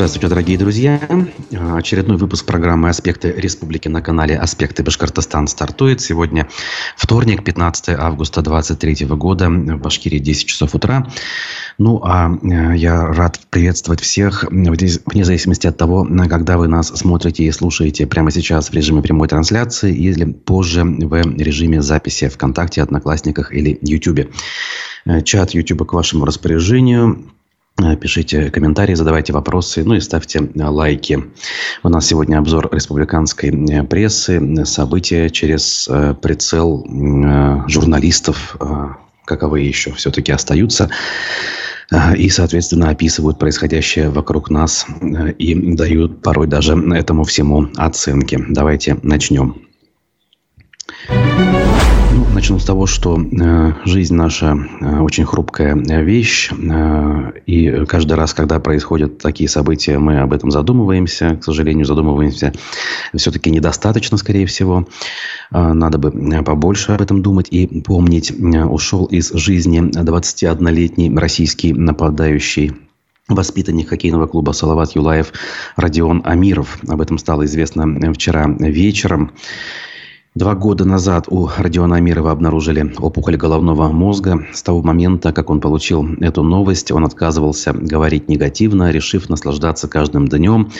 Здравствуйте, дорогие друзья. Очередной выпуск программы «Аспекты республики» на канале «Аспекты Башкортостан» стартует. Сегодня вторник, 15 августа 2023 года, в Башкирии 10 часов утра. Ну, а э, я рад приветствовать всех, вне зависимости от того, когда вы нас смотрите и слушаете прямо сейчас в режиме прямой трансляции или позже в режиме записи ВКонтакте, Одноклассниках или Ютубе. Э, чат Ютуба к вашему распоряжению. Э, пишите комментарии, задавайте вопросы, ну и ставьте лайки. У нас сегодня обзор республиканской прессы, события через прицел журналистов, каковые еще все-таки остаются и, соответственно, описывают происходящее вокруг нас и дают порой даже этому всему оценки. Давайте начнем. Ну, начну с того, что э, жизнь наша э, очень хрупкая вещь, э, и каждый раз, когда происходят такие события, мы об этом задумываемся. К сожалению, задумываемся все-таки недостаточно, скорее всего. Э, надо бы побольше об этом думать и помнить. Э, ушел из жизни 21-летний российский нападающий воспитанник хоккейного клуба «Салават Юлаев» Родион Амиров. Об этом стало известно вчера вечером. Два года назад у Родиона Амирова обнаружили опухоль головного мозга. С того момента, как он получил эту новость, он отказывался говорить негативно, решив наслаждаться каждым днем,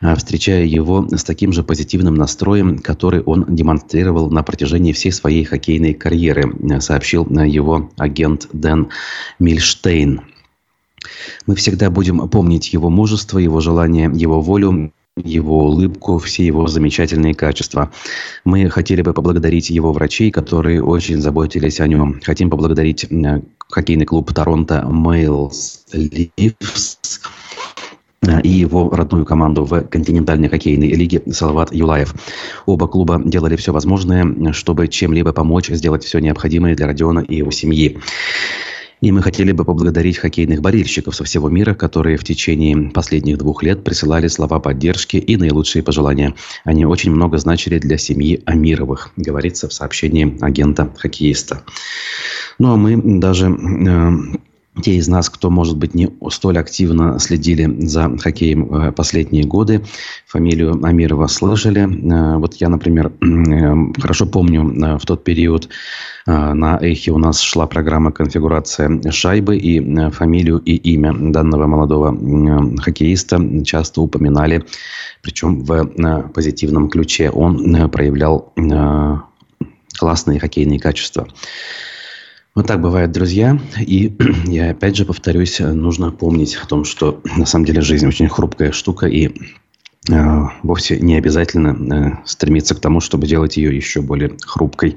а, встречая его с таким же позитивным настроем, который он демонстрировал на протяжении всей своей хоккейной карьеры, сообщил его агент Дэн Мильштейн. Мы всегда будем помнить его мужество, его желание, его волю, его улыбку, все его замечательные качества. Мы хотели бы поблагодарить его врачей, которые очень заботились о нем. Хотим поблагодарить э, хоккейный клуб Торонто Мейлс Ливс и его родную команду в континентальной хоккейной лиге Салават Юлаев. Оба клуба делали все возможное, чтобы чем-либо помочь, сделать все необходимое для Родиона и его семьи. И мы хотели бы поблагодарить хоккейных болельщиков со всего мира, которые в течение последних двух лет присылали слова поддержки и наилучшие пожелания. Они очень много значили для семьи Амировых, говорится в сообщении агента-хоккеиста. Ну а мы даже э, те из нас, кто, может быть, не столь активно следили за хоккеем э, последние годы, фамилию Амирова слышали. Э, вот я, например, э, хорошо помню в тот период на Эхе у нас шла программа «Конфигурация шайбы», и фамилию и имя данного молодого хоккеиста часто упоминали, причем в позитивном ключе. Он проявлял классные хоккейные качества. Вот так бывает, друзья. И я опять же повторюсь, нужно помнить о том, что на самом деле жизнь очень хрупкая штука, и э, вовсе не обязательно э, стремиться к тому, чтобы делать ее еще более хрупкой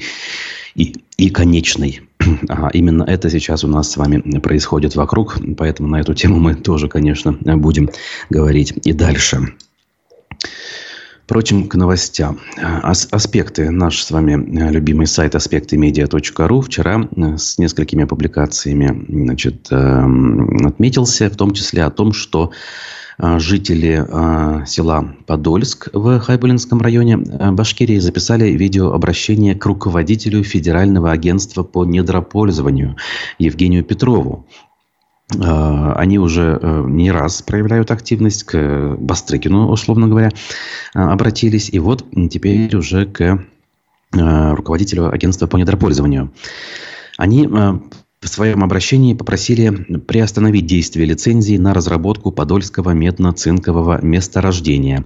и, и конечной. А именно это сейчас у нас с вами происходит вокруг, поэтому на эту тему мы тоже, конечно, будем говорить и дальше. Впрочем, к новостям. Ас аспекты. Наш с вами э, любимый сайт аспектымедиа.ру вчера э, с несколькими публикациями значит, эм, отметился, в том числе о том, что э, жители села Подольск в Хайбулинском районе Башкирии записали видеообращение к руководителю Федерального агентства по недропользованию Евгению Петрову. Э, они уже э, не раз проявляют активность к Бастрыкину, условно говоря, э, обратились. И вот теперь уже к руководителю агентства по недропользованию. Они в своем обращении попросили приостановить действие лицензии на разработку подольского медно-цинкового месторождения,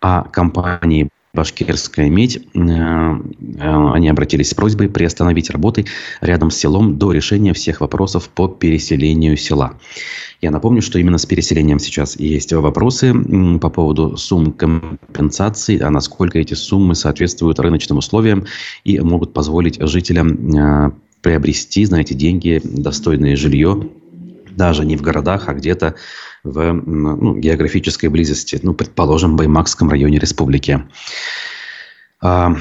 а компании Башкирская медь, э, э, они обратились с просьбой приостановить работы рядом с селом до решения всех вопросов по переселению села. Я напомню, что именно с переселением сейчас есть вопросы по поводу сумм компенсации, а насколько эти суммы соответствуют рыночным условиям и могут позволить жителям э, приобрести, знаете, деньги, достойное жилье, даже не в городах, а где-то в ну, географической близости, ну, предположим, в Баймакском районе республики. А,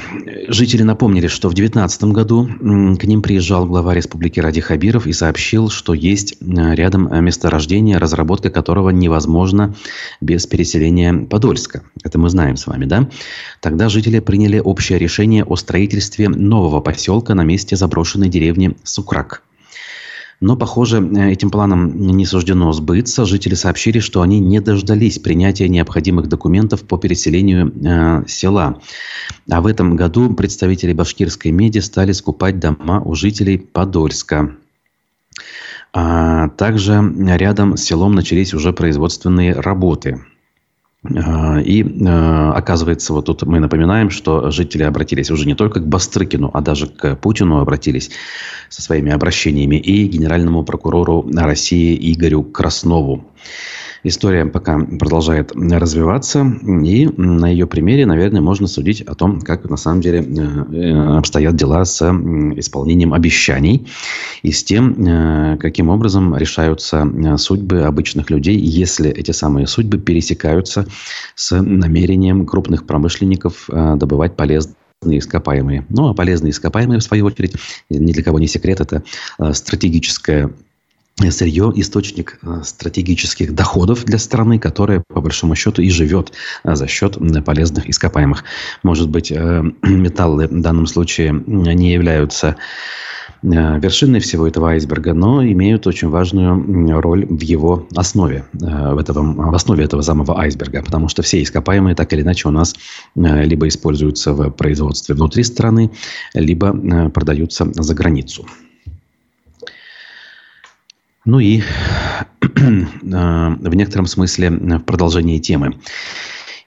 жители напомнили, что в 2019 году к ним приезжал глава республики Ради Хабиров и сообщил, что есть рядом месторождение, разработка которого невозможна без переселения Подольска. Это мы знаем с вами, да? Тогда жители приняли общее решение о строительстве нового поселка на месте заброшенной деревни Сукрак. Но, похоже, этим планом не суждено сбыться. Жители сообщили, что они не дождались принятия необходимых документов по переселению э, села. А в этом году представители башкирской меди стали скупать дома у жителей Подольска. А также рядом с селом начались уже производственные работы. И а, оказывается, вот тут мы напоминаем, что жители обратились уже не только к Бастрыкину, а даже к Путину обратились со своими обращениями и генеральному прокурору России Игорю Краснову. История пока продолжает развиваться, и на ее примере, наверное, можно судить о том, как на самом деле э, э, обстоят дела с исполнением обещаний и с тем, э, каким образом решаются судьбы обычных людей, если эти самые судьбы пересекаются с намерением крупных промышленников добывать полезные ископаемые. Ну, а полезные ископаемые, в свою очередь, ни для кого не секрет, это стратегическая сырье – источник э, стратегических доходов для страны, которая, по большому счету, и живет э, за счет полезных ископаемых. Может быть, э, металлы в данном случае не являются вершиной всего этого айсберга, но имеют очень важную роль в его основе, в, этого, в основе этого самого айсберга, потому что все ископаемые так или иначе у нас либо используются в производстве внутри страны, либо продаются за границу. Ну и в некотором смысле в продолжении темы.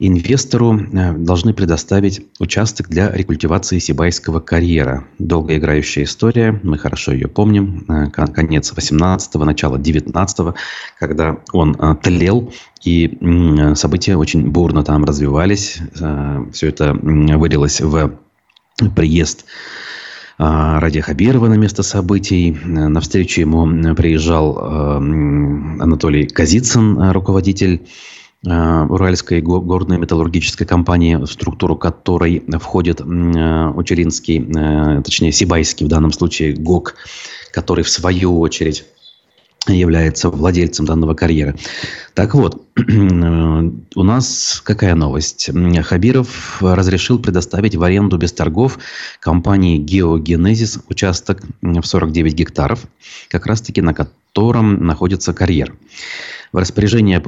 Инвестору э, должны предоставить участок для рекультивации Сибайского карьера. Долгоиграющая история, мы хорошо ее помним. Э, конец 18-го, начало 19-го, когда он э, тлел, и события очень бурно там развивались. Все это вылилось в приезд Ради Хабирова на место событий. На встречу ему приезжал а, Анатолий Казицын, руководитель а, Уральской горной металлургической компании, в структуру которой входит Учеринский, точнее Сибайский в данном случае ГОК, который в свою очередь является владельцем данного карьера. Так вот, у нас какая новость? Хабиров разрешил предоставить в аренду без торгов компании «Геогенезис» участок в 49 гектаров, как раз-таки на котором находится карьер. В распоряжении,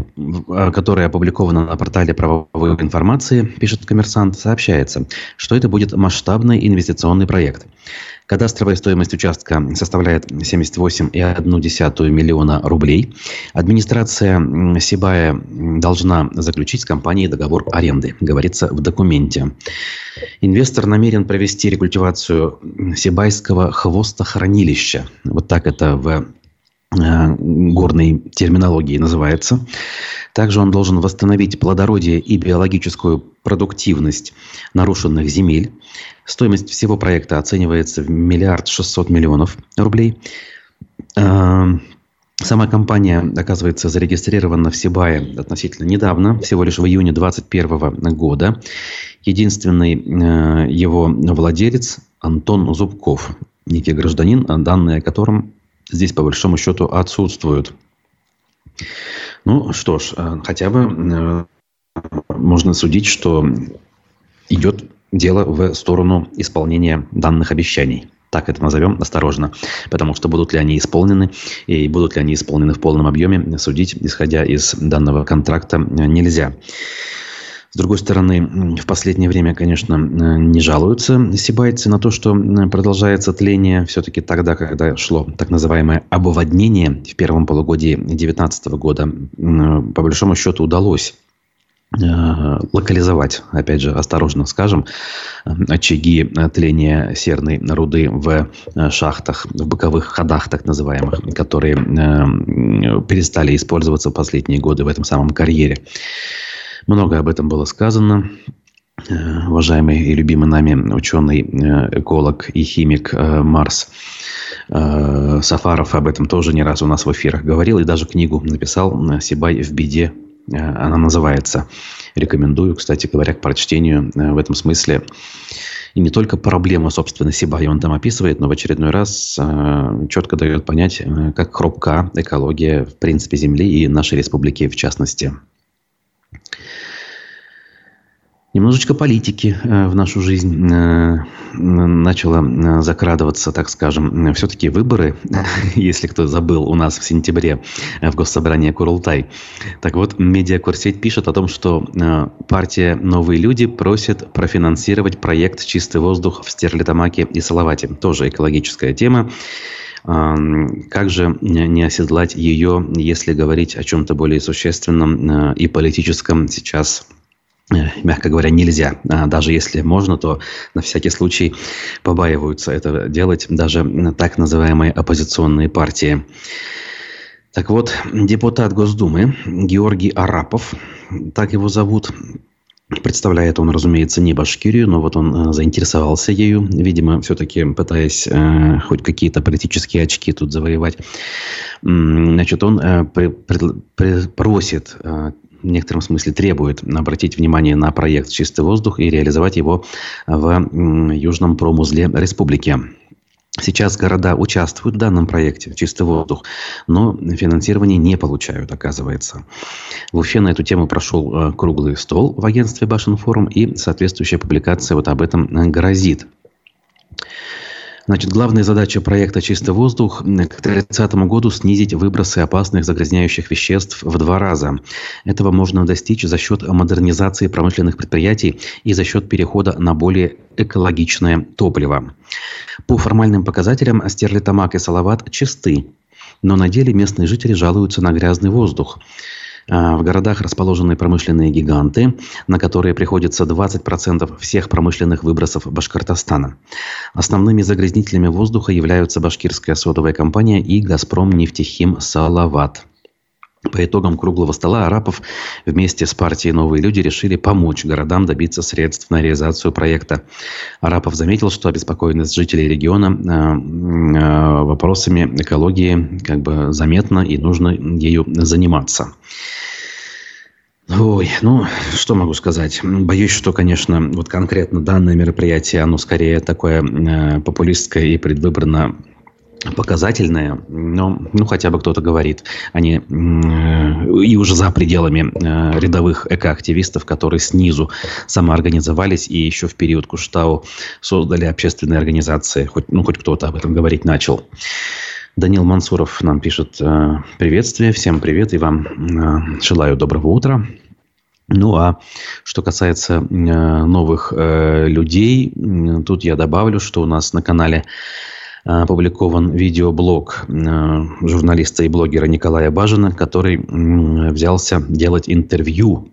которое опубликовано на портале правовой информации, пишет коммерсант, сообщается, что это будет масштабный инвестиционный проект. Кадастровая стоимость участка составляет 78,1 миллиона рублей. Администрация Сибая должна заключить с компанией договор аренды, говорится в документе. Инвестор намерен провести рекультивацию Сибайского хвостохранилища. Вот так это в горной терминологии называется. Также он должен восстановить плодородие и биологическую продуктивность нарушенных земель. Стоимость всего проекта оценивается в миллиард шестьсот миллионов рублей. А, сама компания, оказывается, зарегистрирована в Сибае относительно недавно, всего лишь в июне 2021 года. Единственный э, его владелец Антон Зубков, некий гражданин, данные о котором здесь по большому счету отсутствуют. Ну что ж, э, хотя бы э, можно судить, что идет дело в сторону исполнения данных обещаний. Так это назовем осторожно. Потому что будут ли они исполнены и будут ли они исполнены в полном объеме, судить, исходя из данного контракта, нельзя. С другой стороны, в последнее время, конечно, не жалуются сибайцы на то, что продолжается тление. Все-таки тогда, когда шло так называемое обводнение в первом полугодии 2019 года, по большому счету удалось э, локализовать, опять же, осторожно скажем, очаги тления серной руды в э, шахтах, в боковых ходах так называемых, которые э, перестали использоваться в последние годы в этом самом карьере. Много об этом было сказано. Э, уважаемый и любимый нами ученый, э, эколог и химик э, Марс Сафаров об этом тоже не раз у нас в эфирах говорил и даже книгу написал «Сибай в беде». Она называется. Рекомендую, кстати говоря, к прочтению в этом смысле. И не только проблему, собственно, Сибая он там описывает, но в очередной раз четко дает понять, как хрупка экология, в принципе, Земли и нашей республики в частности. Немножечко политики э, в нашу жизнь э, начало э, закрадываться, так скажем. Все-таки выборы, если кто забыл, у нас в сентябре в Госсобрании Курултай. Так вот, медиакурсеть пишет о том, что партия «Новые люди» просит профинансировать проект «Чистый воздух» в Стерлитамаке и Салавате. Тоже экологическая тема. Как же не оседлать ее, если говорить о чем-то более существенном и политическом сейчас Э, мягко говоря, нельзя. А даже если можно, то на всякий случай побаиваются это делать даже так называемые оппозиционные партии. Так вот, депутат Госдумы Георгий Арапов, так его зовут, Представляет он, разумеется, не Башкирию, но вот он э, заинтересовался ею, видимо, все-таки пытаясь э, хоть какие-то политические очки тут завоевать. Значит, он э, при, при, просит э, в некотором смысле требует обратить внимание на проект «Чистый воздух» и реализовать его в южном промузле республики. Сейчас города участвуют в данном проекте «Чистый воздух», но финансирование не получают, оказывается. В Уфе на эту тему прошел э, круглый стол в агентстве Башинформ, и соответствующая публикация вот об этом э, грозит. Значит, главная задача проекта «Чистый воздух» к 30 году снизить выбросы опасных загрязняющих веществ в два раза. Этого можно достичь за счет модернизации промышленных предприятий и за счет перехода на более экологичное топливо. По формальным показателям Стерлитамак и Салават чисты, но на деле местные жители жалуются на грязный воздух. А, в городах расположены промышленные гиганты, на которые приходится 20% всех промышленных выбросов Башкортостана. Основными загрязнителями воздуха являются башкирская содовая компания и «Газпром нефтехим Салават». По итогам круглого стола Арапов вместе с партией «Новые люди» решили помочь городам добиться средств на реализацию проекта. Арапов заметил, что обеспокоенность жителей региона э, э, вопросами экологии как бы заметна и нужно ею заниматься. Ой, ну, что могу сказать? Боюсь, что, конечно, вот конкретно данное мероприятие, оно скорее такое э, популистское и предвыборно показательное, но ну, хотя бы кто-то говорит. Они э, и уже за пределами э, рядовых экоактивистов, которые снизу самоорганизовались и еще в период Куштау создали общественные организации. Хоть, ну, хоть кто-то об этом говорить начал. Данил Мансуров нам пишет э, приветствие, всем привет и вам э, желаю доброго утра. Ну а что касается новых людей, тут я добавлю, что у нас на канале опубликован видеоблог э, журналиста и блогера Николая Бажина, который взялся делать интервью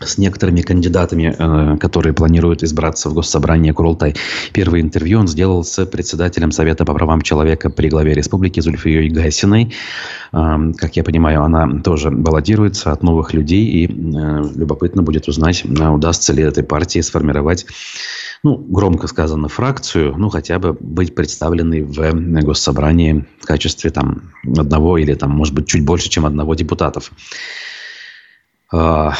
с некоторыми кандидатами, э, которые планируют избраться в Госсобрание Курултай. Первое интервью он сделал с председателем Совета по правам человека при главе республики Зульфией Гайсиной. Э, как я понимаю, она тоже баллотируется от новых людей, и любопытно будет узнать, удастся ли этой партии сформировать ну, громко сказано, фракцию, ну, хотя бы быть представленной в госсобрании в качестве там одного или там, может быть, чуть больше, чем одного депутатов. Э,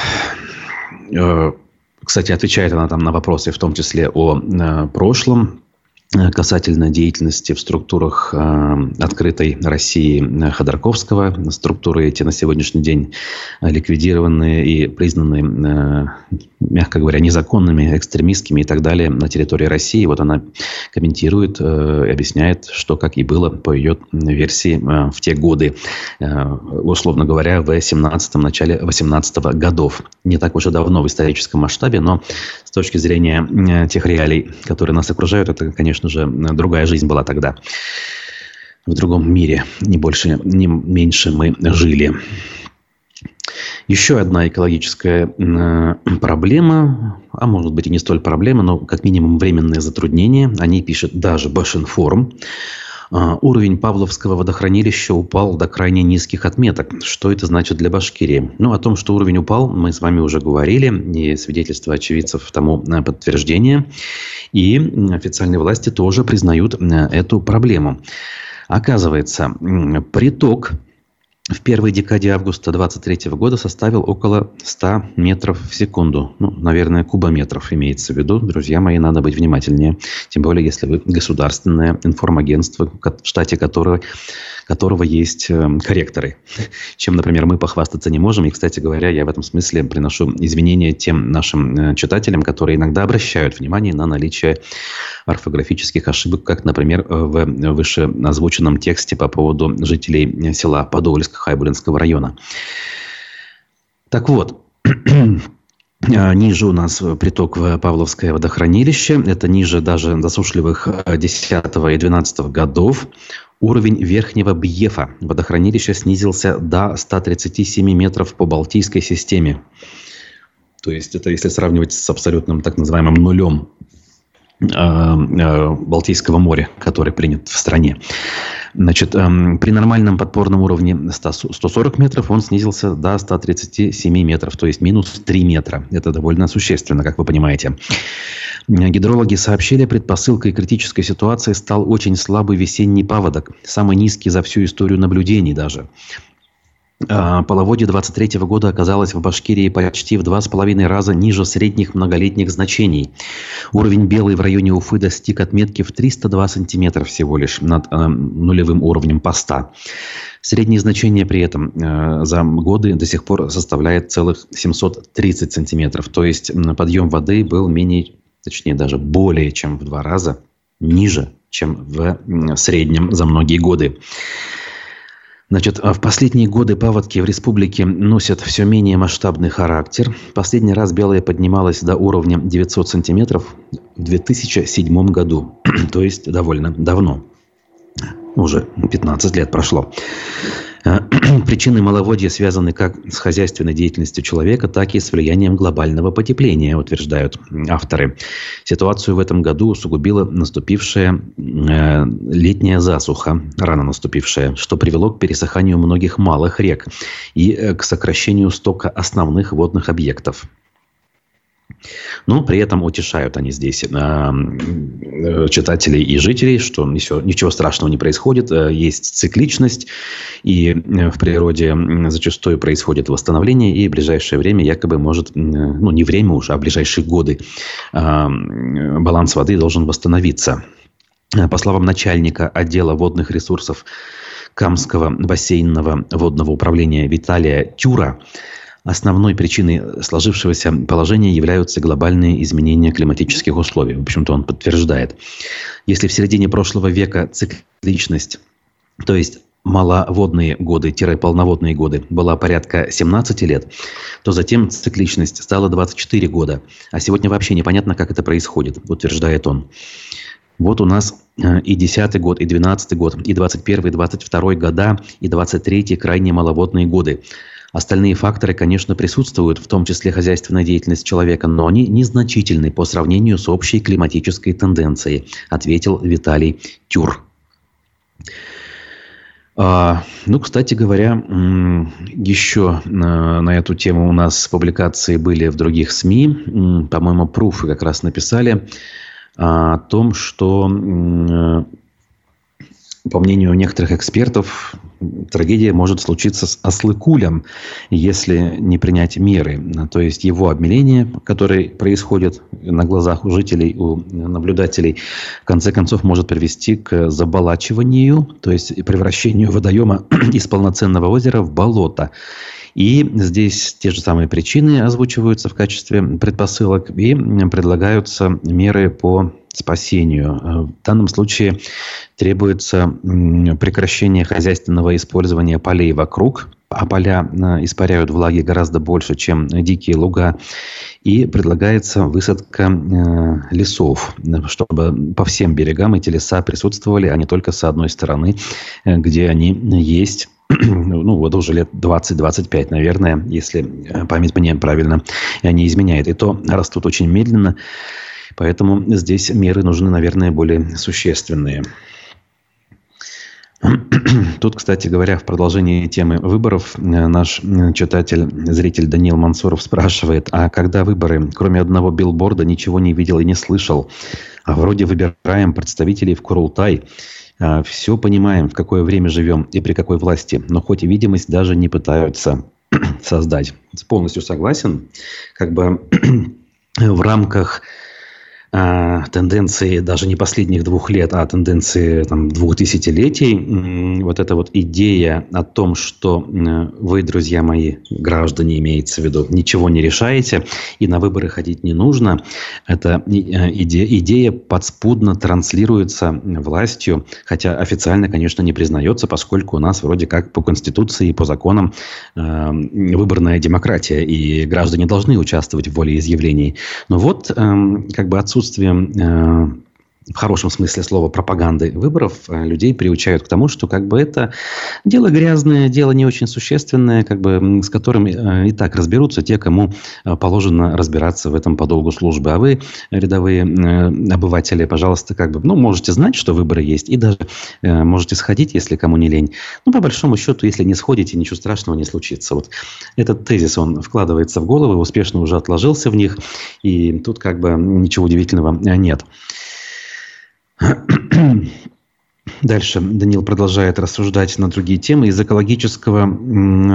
кстати, отвечает она там на вопросы, в том числе о э, прошлом Э, касательно деятельности в структурах э, открытой России э, Ходорковского. Структуры эти на сегодняшний день ликвидированы и признаны, э, мягко говоря, незаконными, экстремистскими и так далее на территории России. Вот она комментирует, э, объясняет, что как и было по ее версии э, в те годы, э, условно говоря, в 17-м, начале 18 -го годов. Не так уж и давно в историческом масштабе, но с точки зрения э, тех реалий, которые нас окружают, это, конечно, конечно же, другая жизнь была тогда. В другом мире, не больше, не меньше мы жили. Еще одна экологическая проблема, а может быть и не столь проблема, но как минимум временное затруднение, о ней пишет даже Башинформ. А, уровень Павловского водохранилища упал до крайне низких отметок. Что это значит для Башкирии? Ну, о том, что уровень упал, мы с вами уже говорили, и свидетельства очевидцев тому э, подтверждение. И официальные власти тоже признают э, эту проблему. Оказывается, приток в первой декаде августа 2023 года составил около 100 метров в секунду. Ну, наверное, кубометров имеется в виду. Друзья мои, надо быть внимательнее. Тем более, если вы государственное информагентство, в штате которого, которого есть э, корректоры. Чем, например, мы похвастаться не можем. И, кстати говоря, я в этом смысле приношу извинения тем нашим э, читателям, которые иногда обращают внимание на наличие орфографических ошибок, как, например, в вышеозвученном тексте по поводу жителей села Подольск Хайбулинского района. Так вот, Ниже у нас приток в Павловское водохранилище. Это ниже даже засушливых 10 и 12 годов. Уровень верхнего Бьефа водохранилища снизился до 137 метров по Балтийской системе. То есть это если сравнивать с абсолютным так называемым нулем Балтийского моря, который принят в стране. Значит, эм, при нормальном подпорном уровне 100, 140 метров он снизился до 137 метров, то есть минус 3 метра. Это довольно существенно, как вы понимаете. Гидрологи сообщили, предпосылкой критической ситуации стал очень слабый весенний паводок, самый низкий за всю историю наблюдений даже. А, половодье 23 года оказалось в Башкирии почти в два с половиной раза ниже средних многолетних значений. Уровень белый в районе Уфы достиг отметки в 302 сантиметра всего лишь над э, нулевым уровнем поста. Среднее значение при этом э, за годы до сих пор составляет целых 730 сантиметров. То есть подъем воды был менее, точнее даже более чем в два раза ниже, чем в среднем за многие годы. Значит, а в последние годы паводки в республике носят все менее масштабный характер. Последний раз белая поднималась до уровня 900 сантиметров в 2007 году, то есть довольно давно. Уже 15 лет прошло. Э, причины маловодья связаны как с хозяйственной деятельностью человека, так и с влиянием глобального потепления, утверждают авторы. Ситуацию в этом году усугубила наступившая э, летняя засуха, рано наступившая, что привело к пересыханию многих малых рек и э, к сокращению стока основных водных объектов. Но при этом утешают они здесь э, э, читателей и жителей, что ничего, страшного не происходит, э, есть цикличность, и в природе зачастую происходит восстановление, и в ближайшее время якобы может, ну не время уже, а ближайшие годы баланс воды должен восстановиться. По словам начальника отдела водных ресурсов Камского бассейнного водного управления Виталия Тюра, Основной причиной сложившегося положения являются глобальные изменения климатических условий. В общем-то, он подтверждает. Если в середине прошлого века цикличность, то есть маловодные годы-полноводные годы была порядка 17 лет, то затем цикличность стала 24 года. А сегодня вообще непонятно, как это происходит, утверждает он. Вот у нас э, и 10 год, и 12 год, и 21, и 22 года, и 23 крайне маловодные годы. Остальные факторы, конечно, присутствуют, в том числе хозяйственная деятельность человека, но они незначительны по сравнению с общей климатической тенденцией, ответил Виталий Тюр. А, ну, кстати говоря, еще на, эту тему у нас публикации были в других СМИ. По-моему, пруфы как раз написали о том, что по мнению некоторых экспертов, трагедия может случиться с ослыкулем, если не принять меры. То есть его обмеление, которое происходит на глазах у жителей, у наблюдателей, в конце концов может привести к заболачиванию, то есть превращению водоема из полноценного озера в болото. И здесь те же самые причины озвучиваются в качестве предпосылок и предлагаются меры по спасению. Э, в данном случае требуется прекращение хозяйственного использования полей вокруг, а поля э, испаряют влаги гораздо больше, чем дикие луга. И предлагается высадка э, лесов, чтобы по всем берегам эти леса присутствовали, а не только с одной стороны, где они есть ну, вот уже лет 20-25, наверное, если память мне правильно не изменяет. И то растут очень медленно. Поэтому здесь меры нужны, наверное, более существенные. Тут, кстати говоря, в продолжении темы выборов э, наш э, читатель, зритель Даниил Мансуров спрашивает, а когда выборы, кроме одного билборда, ничего не видел и не слышал, а вроде выбираем представителей в Курултай, э, все понимаем, в какое время живем и при какой власти, но хоть и видимость даже не пытаются создать. Полностью согласен. Как бы в рамках а, тенденции даже не последних двух лет, а тенденции там, двух десятилетий. Вот эта вот идея о том, что вы, друзья мои, граждане, имеется в виду, ничего не решаете и на выборы ходить не нужно, эта э, идея, идея подспудно транслируется властью, хотя официально, конечно, не признается, поскольку у нас вроде как по Конституции и по законам э, выборная демократия, и граждане должны участвовать в волеизъявлении. Но вот э, как бы отсутствие отсутствием э, в хорошем смысле слова пропаганды выборов э, людей приучают к тому, что как бы это дело грязное, дело не очень существенное, как бы с которым э, и так разберутся те, кому положено разбираться в этом по долгу службы. А вы, рядовые обыватели, пожалуйста, как бы, ну, можете знать, что выборы есть, и даже можете сходить, если кому не лень. Ну, по большому счету, если не сходите, ничего страшного не случится. Вот этот тезис, он вкладывается в головы, успешно уже отложился в них, и тут как бы ничего удивительного нет. Дальше Данил продолжает рассуждать на другие темы. Из экологического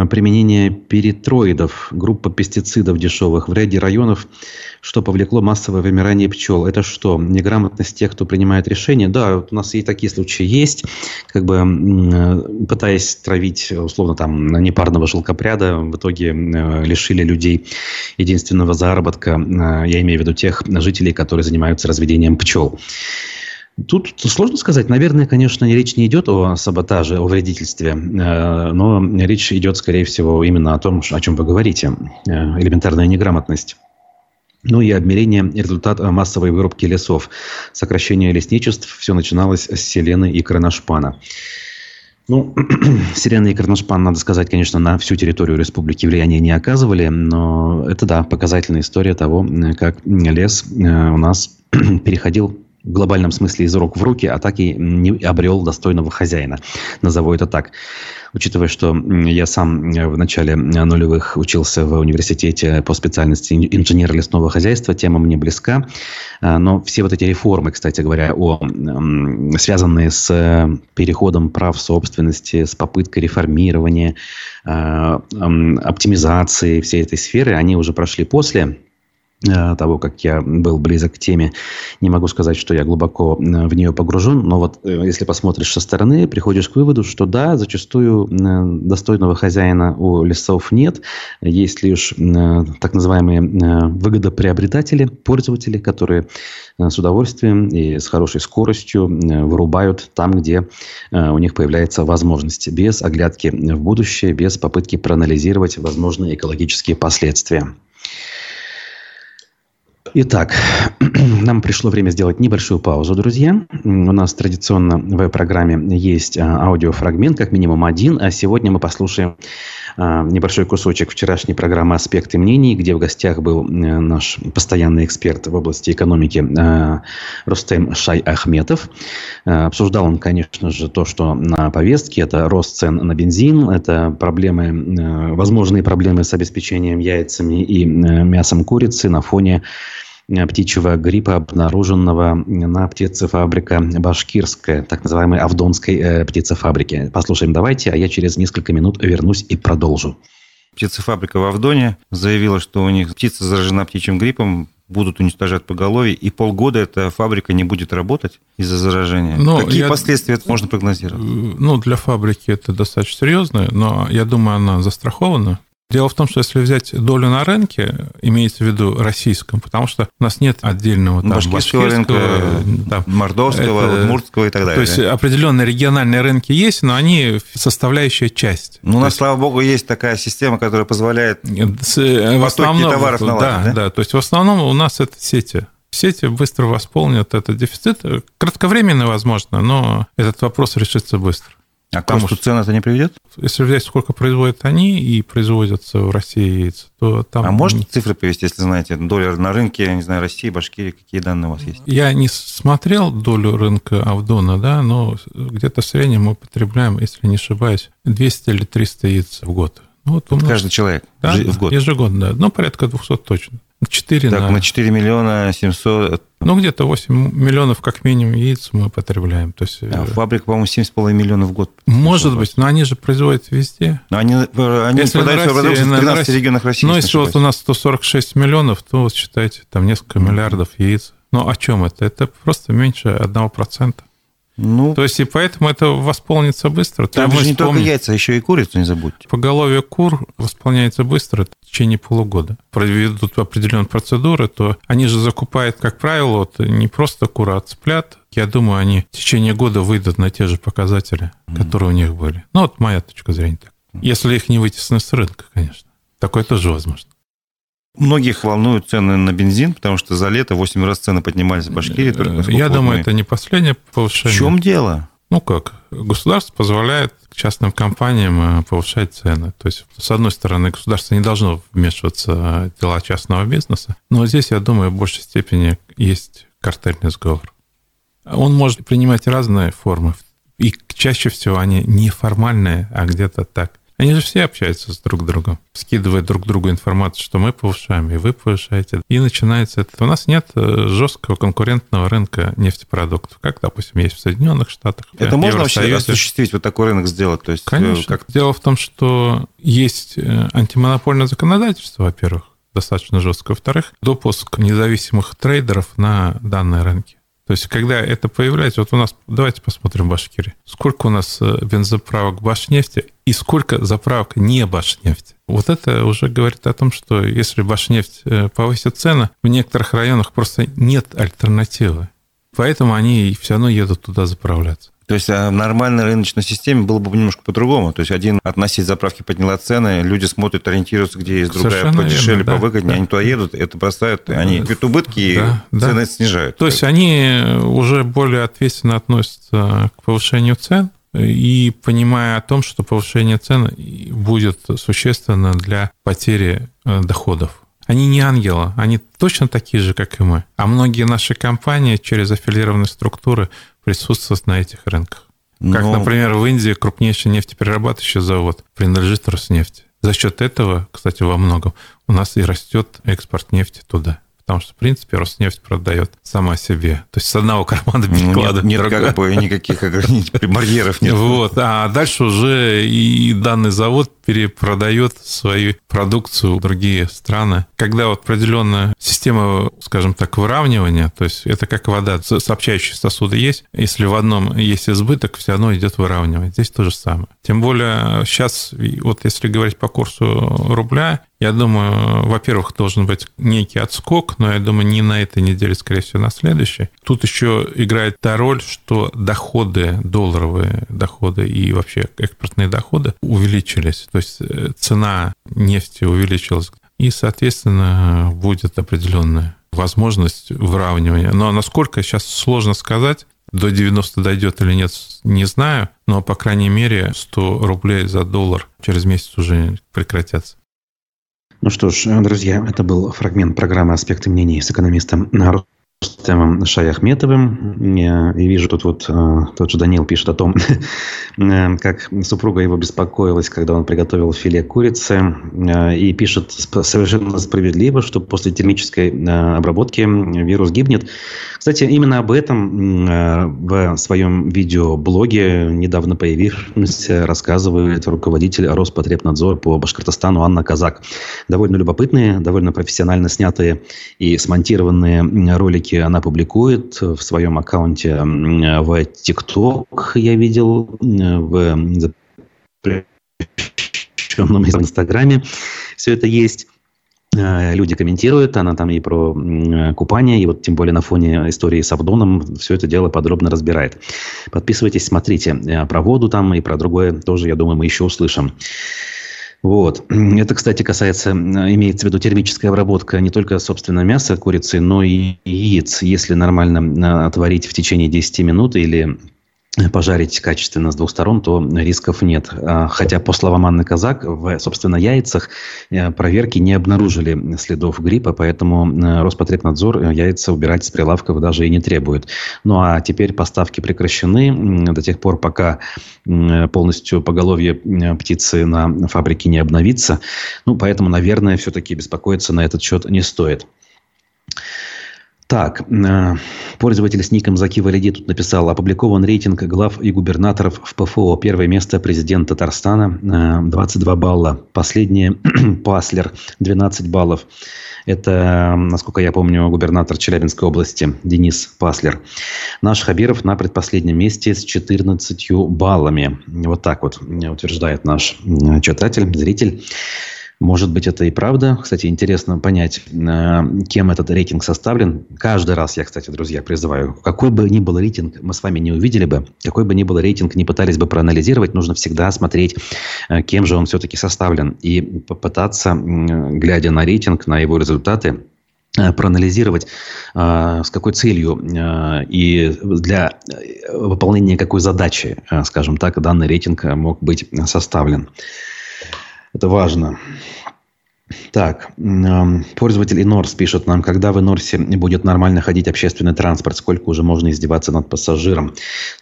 применения перитроидов, группа пестицидов дешевых в ряде районов, что повлекло массовое вымирание пчел. Это что, неграмотность тех, кто принимает решения? Да, вот у нас и такие случаи есть. Как бы пытаясь травить, условно, там, непарного шелкопряда, в итоге лишили людей единственного заработка. Я имею в виду тех жителей, которые занимаются разведением пчел. Тут сложно сказать. Наверное, конечно, речь не идет о саботаже, о вредительстве, э, но речь идет, скорее всего, именно о том, о чем вы говорите. Э, элементарная неграмотность. Ну и обмерение результат массовой вырубки лесов. Сокращение лесничеств. Все начиналось с селены и кроношпана. Ну, Сирена и Карнашпан, надо сказать, конечно, на всю территорию республики влияния не оказывали, но это, да, показательная история того, как лес э, у нас переходил в глобальном смысле из рук в руки, а так и не обрел достойного хозяина. Назову это так. Учитывая, что я сам в начале нулевых учился в университете по специальности инженера лесного хозяйства, тема мне близка. А, но все вот эти реформы, кстати говоря, о, связанные с переходом прав собственности, с попыткой реформирования, а, оптимизации всей этой сферы, они уже прошли после Э, того, как я был близок к теме. Не могу сказать, что я глубоко э, в нее погружен, но вот э, если посмотришь со стороны, приходишь к выводу, что да, зачастую достойного хозяина у лесов нет. Есть лишь так называемые выгодоприобретатели, пользователи, которые с удовольствием и с хорошей скоростью вырубают там, где у них появляется возможность, без оглядки в будущее, без попытки проанализировать возможные экологические последствия. Итак, нам пришло время сделать небольшую паузу, друзья. У нас традиционно в программе есть а, аудиофрагмент, как минимум один, а сегодня мы послушаем а, небольшой кусочек вчерашней программы «Аспекты мнений», где в гостях был наш постоянный эксперт в области экономики а, Рустем Шай Ахметов. Обсуждал он, конечно же, то, что на повестке. Это рост цен на бензин, это проблемы, возможные проблемы с обеспечением яйцами и мясом курицы на фоне птичьего гриппа, обнаруженного на птицефабрика Башкирская, так называемой Авдонской э, птицефабрике. Послушаем давайте, а я через несколько минут вернусь и продолжу. Птицефабрика в Авдоне заявила, что у них птица заражена птичьим гриппом, будут уничтожать поголовье, и полгода эта фабрика не будет работать из-за заражения. Но Какие я, последствия это можно прогнозировать? Ну, для фабрики это достаточно серьезно, но я думаю, она застрахована. Дело в том, что если взять долю на рынке, имеется в виду российском, потому что у нас нет отдельного там, башкирского, рынка, да, мордовского, это, удмуртского и так далее. То есть определенные региональные рынки есть, но они составляющая часть. Ну, у нас, есть, слава богу, есть такая система, которая позволяет с, в основном, товаров наладить. Да, да, да, то есть в основном у нас это сети сети быстро восполнят этот дефицит. Кратковременно, возможно, но этот вопрос решится быстро. А к росту цен это не приведет? Если взять, сколько производят они и производятся в России яйца, то там... А можете цифры привести, если знаете, доля на рынке, я не знаю, России, Башкирии, какие данные у вас есть? Я не смотрел долю рынка Авдона, да, но где-то в среднем мы потребляем, если не ошибаюсь, 200 или 300 яиц в год. Вот, вот каждый человек да, в год? Ежегодно, да. Ну, порядка 200 точно. 4 так, на... на 4 миллиона 700... Ну, где-то 8 миллионов как минимум яиц мы потребляем. То есть... А, фабрика, по-моему, 7,5 миллионов в год. Может быть, но они же производят везде. Но они, они если продаются России, в 13 России, регионах России. Ну, если вот у нас 146 миллионов, то вот считайте, там несколько миллиардов яиц. Ну, о чем это? Это просто меньше 1%. Ну, То есть, и поэтому это восполнится быстро. Там же не только яйца, а еще и курицу не забудьте. Поголовье кур восполняется быстро в течение полугода. Проведут определенные процедуры, то они же закупают, как правило, вот не просто кура, а цыплят. Я думаю, они в течение года выйдут на те же показатели, mm. которые у них были. Ну, вот моя точка зрения так. Если их не вытеснить с рынка, конечно. Такое тоже возможно. Многих волнуют цены на бензин, потому что за лето 8 раз цены поднимались в Башкирии. Только Я думаю, мы... это не последнее повышение. В чем дело? Ну как, государство позволяет частным компаниям э, повышать цены. То есть, с одной стороны, государство не должно вмешиваться в дела частного бизнеса, но здесь, я думаю, в большей степени есть картельный сговор. Он может принимать разные формы, и чаще всего они неформальные, а где-то так. Они же все общаются с друг другом, скидывают друг другу информацию, что мы повышаем, и вы повышаете. И начинается это. У нас нет э, жесткого конкурентного рынка нефтепродуктов, как, допустим, есть в Соединенных Штатах. Это можно вообще осуществить, вот такой рынок сделать? То есть, э, Конечно. Как... Дело в том, что есть э, антимонопольное законодательство, во-первых, достаточно жестко. Во-вторых, допуск независимых трейдеров на данные рынки. То есть, когда это появляется, вот у нас, давайте посмотрим в Башкирии, сколько у нас э, бензоправок Башнефти и сколько заправок не Башнефти. Вот это уже говорит о том, что если Башнефть э, повысит цены, в некоторых районах просто нет альтернативы. Поэтому они все равно едут туда заправляться. То есть а в нормальной рыночной системе было бы немножко по-другому. То есть один относить заправки подняла цены, люди смотрят, ориентируются, где есть другая Совершенно подешевле, верно, повыгоднее, да. они туда едут, это бросают, они видят убытки да, и цены да. снижают. То есть они уже более ответственно относятся к повышению цен, и понимая о том, что повышение цен будет существенно для потери э, доходов. Они не ангелы, они точно такие же, как и мы. А многие наши компании через аффилированные структуры присутствовать на этих рынках. Как, Но... например, в Индии крупнейший нефтеперерабатывающий завод принадлежит Роснефти. За счет этого, кстати, во многом у нас и растет экспорт нефти туда. Потому что, в принципе, Роснефть продает сама себе. То есть с одного кармана перекладывает. Ну, нет, нет как бы никаких ограничений, барьеров нет. Вот. А дальше уже и данный завод перепродает свою продукцию в другие страны. Когда вот определенная система, скажем так, выравнивания, то есть это как вода, сообщающие сосуды есть, если в одном есть избыток, все равно идет выравнивание. Здесь то же самое. Тем более сейчас, вот если говорить по курсу рубля, я думаю, во-первых, должен быть некий отскок, но я думаю, не на этой неделе, скорее всего, на следующей. Тут еще играет та роль, что доходы, долларовые доходы и вообще экспортные доходы увеличились. То есть э, цена нефти увеличилась. И, соответственно, будет определенная возможность выравнивания. Но насколько сейчас сложно сказать, до 90 дойдет или нет, не знаю, но, по крайней мере, 100 рублей за доллар через месяц уже прекратятся. Ну что ж, друзья, это был фрагмент программы «Аспекты мнений» с экономистом Рустемом Шаяхметовым. Я вижу тут вот э, тот же Данил пишет о том, э, как супруга его беспокоилась, когда он приготовил филе курицы. Э, и пишет совершенно справедливо, что после термической обработки вирус гибнет. Кстати, именно об этом в своем видеоблоге, недавно появившемся, рассказывает руководитель Роспотребнадзора по Башкортостану Анна Казак. Довольно любопытные, довольно профессионально снятые и смонтированные ролики она публикует в своем аккаунте в TikTok, я видел, в запрещенном Инстаграме. Все это есть. Э, люди комментируют, она там и про купание, и вот тем более на фоне истории с Авдоном все это дело подробно разбирает. Подписывайтесь, смотрите. Э, про воду там и про другое тоже, я думаю, мы еще услышим. Вот. Это, кстати, касается, имеется в виду термическая обработка не только, собственно, мяса курицы, но и яиц. Если нормально отварить в течение 10 минут или пожарить качественно с двух сторон, то рисков нет. А, хотя, по словам Анны Казак, в, собственно, яйцах э, проверки не обнаружили следов гриппа, поэтому э, Роспотребнадзор яйца убирать с прилавков даже и не требует. Ну а теперь поставки прекращены до тех пор, пока полностью поголовье птицы на фабрике не обновится. Ну, поэтому, наверное, все-таки беспокоиться на этот счет не стоит. Так, э, пользователь с ником Заки Валиди тут написал, опубликован рейтинг глав и губернаторов в ПФО. Первое место президент Татарстана, 22 э, балла. Последнее Паслер, 12 баллов. Это, насколько я помню, губернатор Челябинской области Денис Паслер. Наш Хабиров на предпоследнем месте с 14 баллами. Вот так вот утверждает наш э, читатель, зритель. Может быть, это и правда. Кстати, интересно понять, э, кем этот рейтинг составлен. Каждый раз я, кстати, друзья, призываю, какой бы ни был рейтинг, мы с вами не увидели бы, какой бы ни был рейтинг, не пытались бы проанализировать, нужно всегда смотреть, э, кем же он все-таки составлен. И попытаться, глядя на рейтинг, на его результаты, э, проанализировать, с какой целью и для выполнения какой задачи, скажем так, данный рейтинг мог быть составлен. Это важно. Так, пользователь Инорс пишет нам, когда в Инорсе будет нормально ходить общественный транспорт, сколько уже можно издеваться над пассажиром.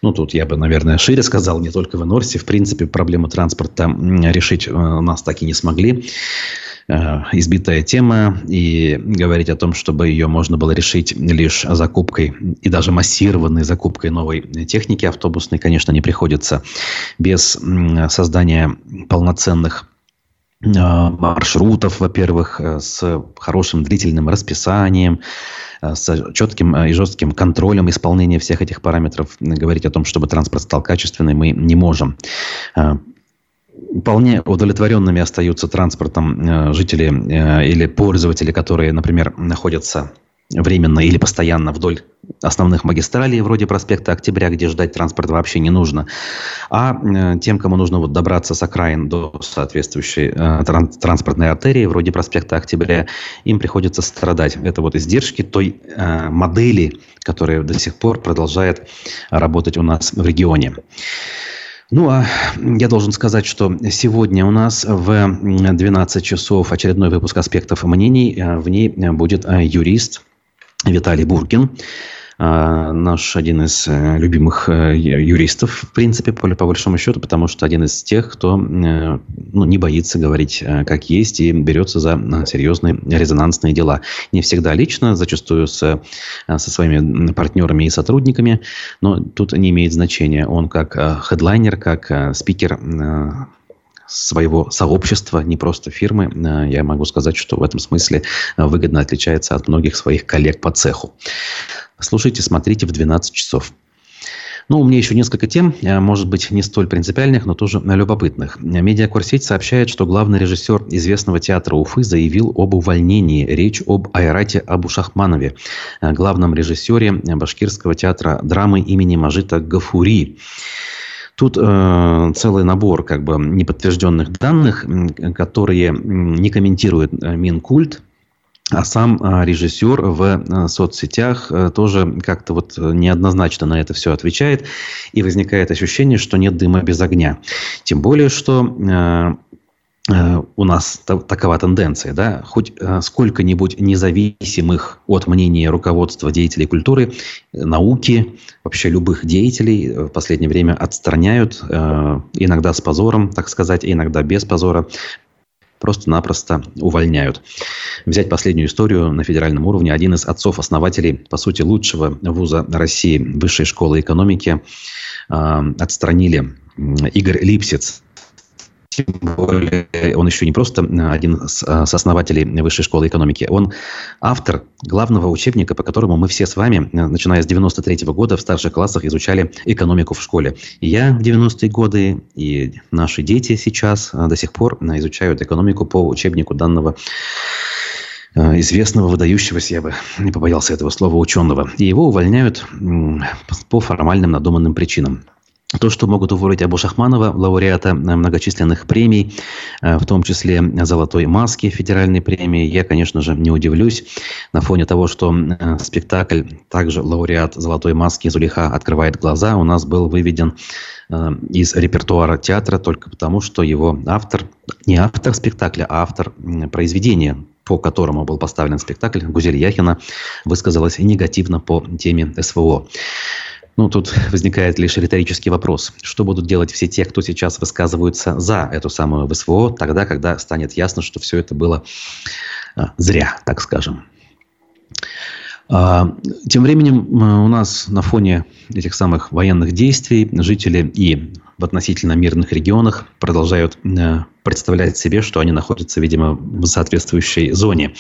Ну, тут я бы, наверное, шире сказал, не только в Инорсе. В принципе, проблему транспорта решить у э, нас так и не смогли. Э, избитая тема, и говорить о том, чтобы ее можно было решить лишь закупкой и даже массированной закупкой новой техники автобусной, конечно, не приходится. Без создания полноценных маршрутов, во-первых, э, с хорошим длительным расписанием, э, с четким э, и жестким контролем исполнения всех этих параметров. Говорить о том, чтобы транспорт стал качественным, мы не можем. Вполне удовлетворенными остаются транспортом жители или пользователи, которые, например, находятся временно или постоянно вдоль основных магистралей, вроде проспекта Октября, где ждать транспорт вообще не нужно. А э, тем, кому нужно вот добраться с окраин до соответствующей э, транспортной артерии, вроде проспекта Октября, им приходится страдать. Это вот издержки той э, модели, которая до сих пор продолжает работать у нас в регионе. Ну, а я должен сказать, что сегодня у нас в 12 часов очередной выпуск «Аспектов мнений». В ней будет юрист, Виталий Буркин, а, наш один из э, любимых э, юристов, в принципе, по, по большому счету, потому что один из тех, кто э, ну, не боится говорить как есть и берется за серьезные резонансные дела. Не всегда лично, зачастую с, со своими партнерами и сотрудниками, но тут не имеет значения. Он как хедлайнер, как спикер своего сообщества, не просто фирмы, э, я могу сказать, что в этом смысле э, выгодно отличается от многих своих коллег по цеху. Слушайте, смотрите в 12 часов. Ну, у меня еще несколько тем, э, может быть, не столь принципиальных, но тоже любопытных. Медиакурсеть сообщает, что главный режиссер известного театра Уфы заявил об увольнении. Речь об Айрате Абушахманове, главном режиссере башкирского театра драмы имени Мажита Гафури. Тут э, целый набор как бы неподтвержденных данных, которые не комментирует э, Минкульт, а сам э, режиссер в э, соцсетях тоже как-то вот неоднозначно на это все отвечает. И возникает ощущение, что нет дыма без огня. Тем более, что у нас такова тенденция, да, хоть э, сколько-нибудь независимых от мнения руководства деятелей культуры, науки, вообще любых деятелей в последнее время отстраняют, э, иногда с позором, так сказать, иногда без позора, просто-напросто увольняют. Взять последнюю историю на федеральном уровне. Один из отцов-основателей, по сути, лучшего вуза России, Высшей школы экономики, отстранили Игорь Липсец, тем более, он еще не просто один из сооснователей Высшей школы экономики, он автор главного учебника, по которому мы все с вами, начиная с 93 -го года, в старших классах изучали экономику в школе. И я в 90-е годы, и наши дети сейчас а, до сих пор изучают экономику по учебнику данного а, известного, выдающегося, я бы не побоялся этого слова, ученого. И его увольняют по формальным надуманным причинам. То, что могут уволить Абу Шахманова, лауреата многочисленных премий, в том числе «Золотой маски» федеральной премии, я, конечно же, не удивлюсь на фоне того, что спектакль, также лауреат «Золотой маски» Зулиха «Открывает глаза» у нас был выведен из репертуара театра только потому, что его автор, не автор спектакля, а автор произведения по которому был поставлен спектакль, Гузель Яхина высказалась негативно по теме СВО. Ну, тут возникает лишь риторический вопрос. Что будут делать все те, кто сейчас высказываются за эту самую СВО, тогда, когда станет ясно, что все это было а, зря, так скажем. А, тем временем у нас на фоне этих самых военных действий жители и в относительно мирных регионах продолжают э, представлять себе, что они находятся, видимо, в соответствующей зоне.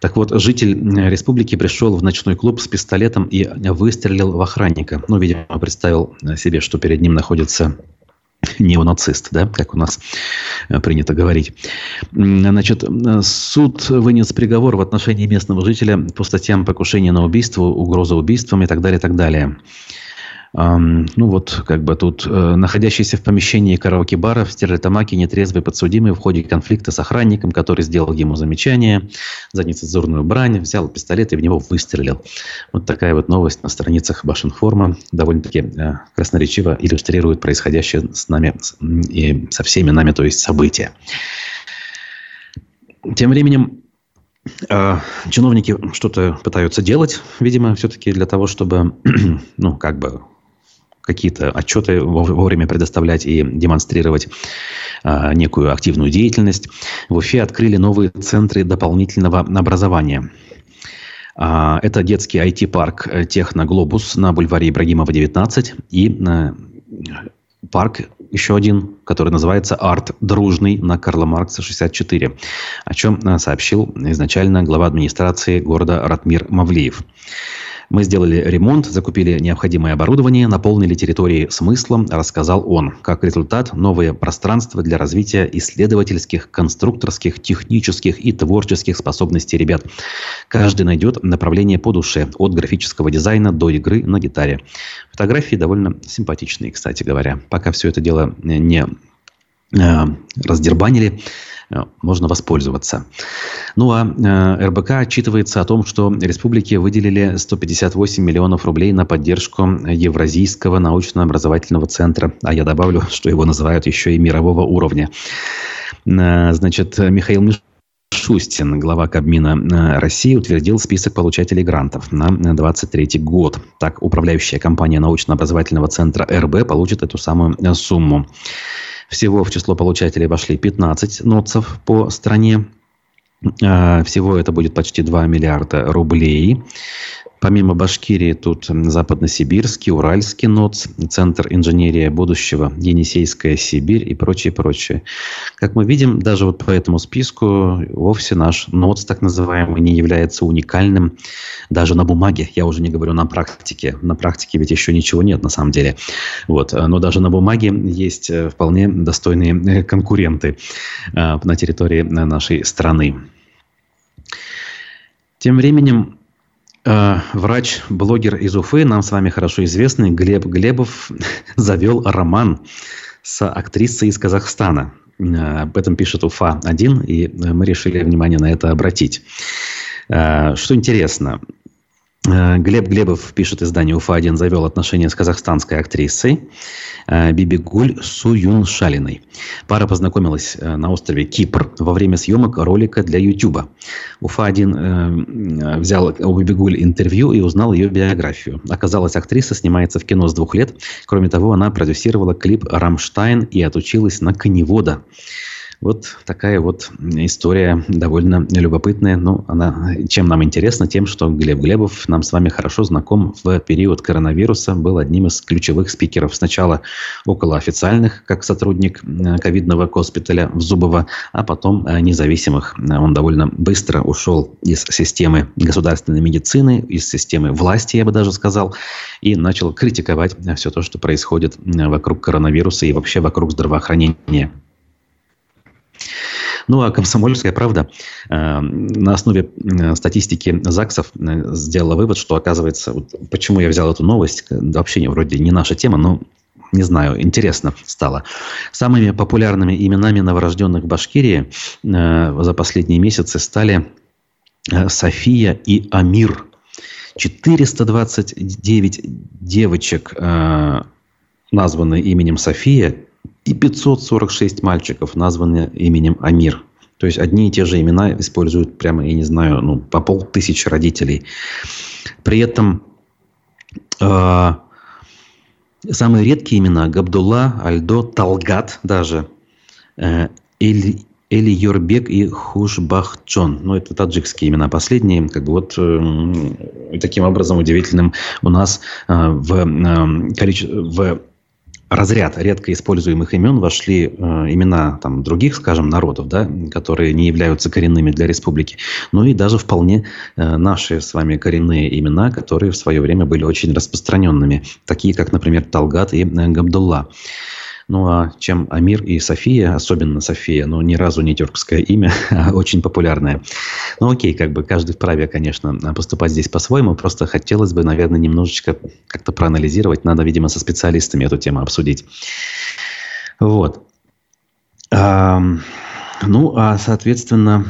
Так вот, житель э, республики пришел в ночной клуб с пистолетом и выстрелил в охранника. Ну, видимо, представил себе, что перед ним находится неонацист, да, как у нас э, принято говорить. Значит, суд вынес приговор в отношении местного жителя по статьям покушения на убийство, угроза убийством и так далее, и так далее. Ну вот, как бы тут э, находящийся в помещении караоке-бара в Стерлитамаке нетрезвый подсудимый в ходе конфликта с охранником, который сделал ему замечание за нецензурную брань, взял пистолет и в него выстрелил. Вот такая вот новость на страницах Башинформа довольно-таки э, красноречиво иллюстрирует происходящее с нами и со всеми нами, то есть события. Тем временем э, Чиновники что-то пытаются делать, видимо, все-таки для того, чтобы, ну, как бы какие-то отчеты вовремя предоставлять и демонстрировать а, некую активную деятельность. В Уфе открыли новые центры дополнительного образования. А, это детский IT-парк «Техноглобус» на бульваре Ибрагимова, 19 и а, парк еще один, который называется «Арт Дружный» на Карла Маркса, 64, о чем а, сообщил изначально глава администрации города Ратмир Мавлиев. Мы сделали ремонт, закупили необходимое оборудование, наполнили территории смыслом, рассказал он. Как результат, новое пространство для развития исследовательских, конструкторских, технических и творческих способностей ребят. Каждый найдет направление по душе, от графического дизайна до игры на гитаре. Фотографии довольно симпатичные, кстати говоря. Пока все это дело не э, раздербанили, Э, можно воспользоваться. Ну а э, РБК отчитывается о том, что республики выделили 158 миллионов рублей на поддержку Евразийского научно-образовательного центра. А я добавлю, что его называют еще и мирового уровня. Э, значит, Михаил Шустин, глава Кабмина России, утвердил список получателей грантов на 2023 год. Так, управляющая компания научно-образовательного центра РБ получит эту самую сумму. Всего в число получателей вошли 15 НОЦов по стране. А, всего это будет почти 2 миллиарда рублей. Помимо Башкирии тут Западносибирский, Уральский НОЦ, Центр инженерии будущего, Енисейская Сибирь и прочее, прочее. Как мы видим, даже вот по этому списку вовсе наш НОЦ, так называемый, не является уникальным даже на бумаге. Я уже не говорю на практике. На практике ведь еще ничего нет на самом деле. Вот. Но даже на бумаге есть э, вполне достойные э, конкуренты э, на территории нашей страны. Тем временем Э, врач-блогер из Уфы, нам с вами хорошо известный, Глеб Глебов, завел роман с актрисой из Казахстана. Э, об этом пишет Уфа-1, и мы решили внимание на это обратить. Э, что интересно, Глеб Глебов, пишет издание УФА-1, завел отношения с казахстанской актрисой э, Бибигуль Суюн Шалиной. Пара познакомилась э, на острове Кипр во время съемок ролика для Ютуба. УФА-1 взял у Бибигуль интервью и узнал ее биографию. Оказалось, актриса снимается в кино с двух лет. Кроме того, она продюсировала клип «Рамштайн» и отучилась на коневода. Вот такая вот история довольно любопытная. Ну, она чем нам интересна? Тем, что Глеб Глебов нам с вами хорошо знаком в период коронавируса, был одним из ключевых спикеров. Сначала около официальных, как сотрудник э, ковидного госпиталя в Зубово, а потом э, независимых. Он довольно быстро ушел из системы государственной медицины, из системы власти, я бы даже сказал, и начал критиковать все то, что происходит э, вокруг коронавируса и вообще вокруг здравоохранения. Ну, а «Комсомольская правда» э, на основе э, статистики ЗАГСов э, сделала вывод, что, оказывается, вот почему я взял эту новость, вообще вроде не наша тема, но не знаю, интересно стало. Самыми популярными именами новорожденных в Башкирии за последние месяцы стали София и Амир. 429 девочек названы именем София и 546 мальчиков названы именем Амир. То есть одни и те же имена используют прямо, я не знаю, ну, по полтысячи родителей. При этом э, Самые редкие имена – Габдулла, Альдо, Талгат даже, э, Эль, Эли Йорбек и Хушбахчон. Ну, это таджикские имена последние. Как бы вот э, таким образом удивительным у нас э, в, э, количе... в разряд редко используемых имен вошли э, имена там, других, скажем, народов, да, которые не являются коренными для республики, ну и даже вполне э, наши с вами коренные имена, которые в свое время были очень распространенными, такие как, например, Талгат и э, Габдулла. Ну а чем Амир и София, особенно София, ну ни разу не тюркское имя, а очень популярное. Ну окей, как бы каждый вправе, конечно, поступать здесь по-своему. Просто хотелось бы, наверное, немножечко как-то проанализировать. Надо, видимо, со специалистами эту тему обсудить. Вот. А, ну, а, соответственно,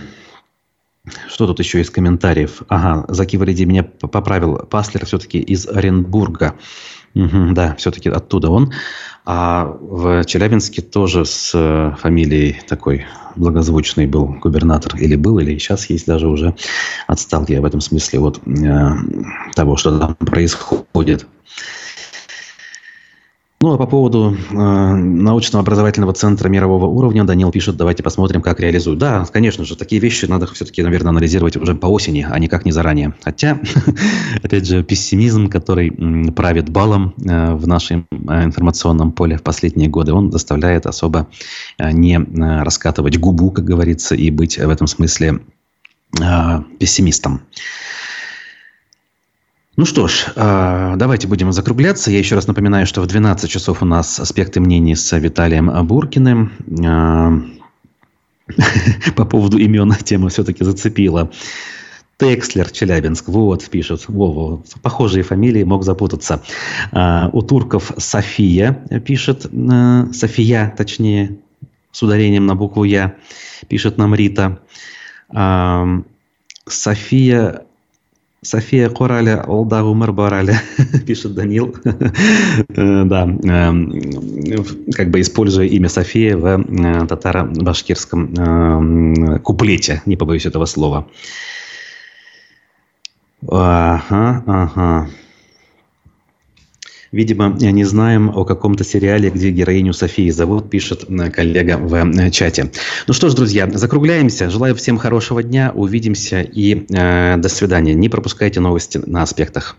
что тут еще из комментариев? Ага, Заки Валиди меня поправил. Паслер все-таки из Оренбурга. Да, все-таки оттуда он. А в Челябинске тоже с э, фамилией такой благозвучный был губернатор. Или был, или сейчас есть даже уже. Отстал я в этом смысле от э, того, что там происходит. Ну, а по поводу э, научно-образовательного центра мирового уровня Данил пишет, давайте посмотрим, как реализуют. Да, конечно же, такие вещи надо все-таки, наверное, анализировать уже по осени, а никак не заранее. Хотя, опять же, пессимизм, который правит балом э, в нашем э, информационном поле в последние годы, он заставляет особо э, не э, раскатывать губу, как говорится, и быть в этом смысле э, пессимистом. Ну что ж, а, давайте будем закругляться. Я еще раз напоминаю, что в 12 часов у нас аспекты мнений с Виталием Буркиным. А, по поводу имен тема все-таки зацепила. Текслер, Челябинск, вот, пишут. Во, похожие фамилии, мог запутаться. А, у турков София пишет, София, точнее, с ударением на букву Я, пишет нам Рита. София София Кораля, Олда умер пишет Данил. Э, да, эм, как бы используя имя София в э, татаро-башкирском эм, куплете, не побоюсь этого слова. Ага, ага. Видимо, не знаем о каком-то сериале, где героиню Софии зовут, пишет коллега в э, чате. Ну что ж, друзья, закругляемся. Желаю всем хорошего дня. Увидимся и э, до свидания. Не пропускайте новости на аспектах.